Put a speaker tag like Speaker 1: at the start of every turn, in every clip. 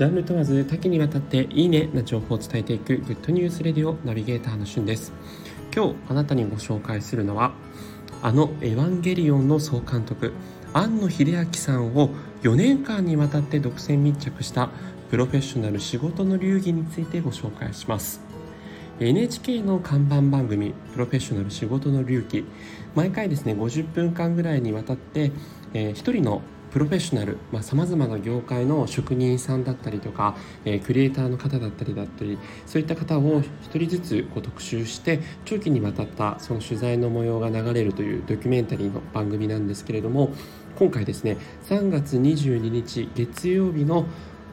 Speaker 1: ジャンル問わず多岐にわたっていいねな情報を伝えていくグッドニュースレディオナビゲーターのしゅんです。今日あなたにご紹介するのはあのエヴァンゲリオンの総監督庵野秀明さんを4年間にわたって独占密着したプロフェッショナル仕事の流儀についてご紹介します。NHK の看板番組「プロフェッショナル仕事の流儀」毎回ですね50分間ぐらいにわたって、えー、1人のプロフェッショナルさまざ、まな業界の職人さんだったりとか、えー、クリエイターの方だったりだったりそういった方を1人ずつこう特集して長期にわたったその取材の模様が流れるというドキュメンタリーの番組なんですけれども今回ですね3月22日月曜日の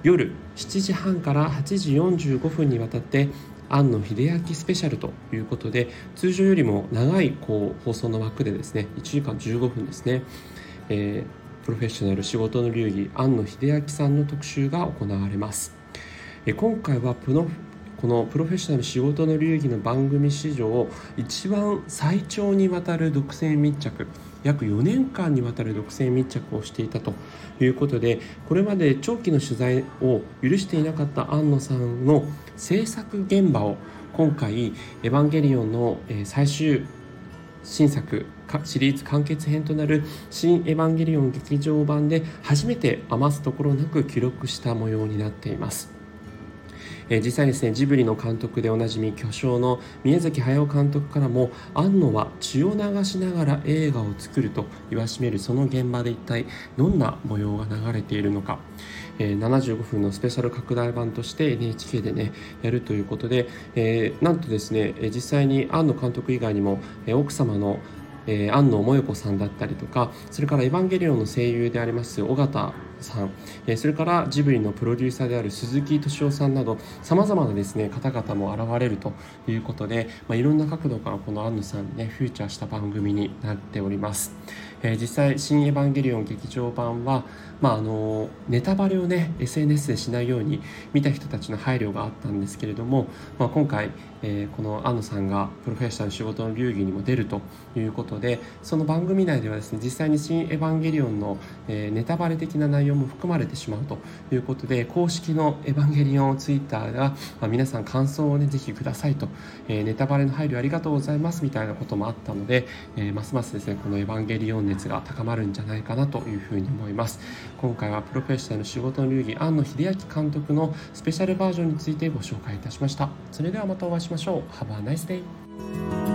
Speaker 1: 夜7時半から8時45分にわたって庵野秀明スペシャルということで通常よりも長いこう放送の枠でですね1時間15分ですね、えー、プロフェッショナル仕事の流儀庵野秀明さんの特集が行われます、今回はプロこのプロフェッショナル仕事の流儀の番組史上一番最長にわたる独占密着約4年間にわたる独占密着をしていたということでこれまで長期の取材を許していなかった庵野さんの制作現場を今回「エヴァンゲリオン」の最終新作シリーズ完結編となる「新エヴァンゲリオン劇場版」で初めて余すところなく記録した模様になっています。え、実際ですねジブリの監督でおなじみ巨匠の宮崎駿監督からも庵野は血を流しながら映画を作ると言わしめるその現場で一体どんな模様が流れているのか、え、75分のスペシャル拡大版として NHK でねやるということで、え、なんとですね実際に庵野監督以外にも、え、奥様のえー、安野萌子さんだったりとかそれから「エヴァンゲリオン」の声優であります尾形さん、えー、それからジブリのプロデューサーである鈴木敏夫さんなどさまざまなですね方々も現れるということで、まあ、いろんな角度からこの安野さんねフューチャーした番組になっております。えー、実際「新エヴァンゲリオン劇場版は」まあ、あのネタバレをね SNS でしないように見た人たちの配慮があったんですけれども、まあ、今回、えー、この安野さんがプロフェッショナル仕事の流儀にも出るということでその番組内ではですね実際に「新エヴァンゲリオンの」えー、ネタバレ的な内容も含まれてしまうということで公式の「エヴァンゲリオン」ツイッターでは、まあ、皆さん感想をねぜひくださいと、えー、ネタバレの配慮ありがとうございますみたいなこともあったので、えますますですねこの「エヴァンゲリオン」熱が高まるんじゃないかなというふうに思います。今回はプロフェッショナルの仕事の流儀庵野秀明監督のスペシャルバージョンについてご紹介いたしました。それではまたお会いしましょう。Have a nice day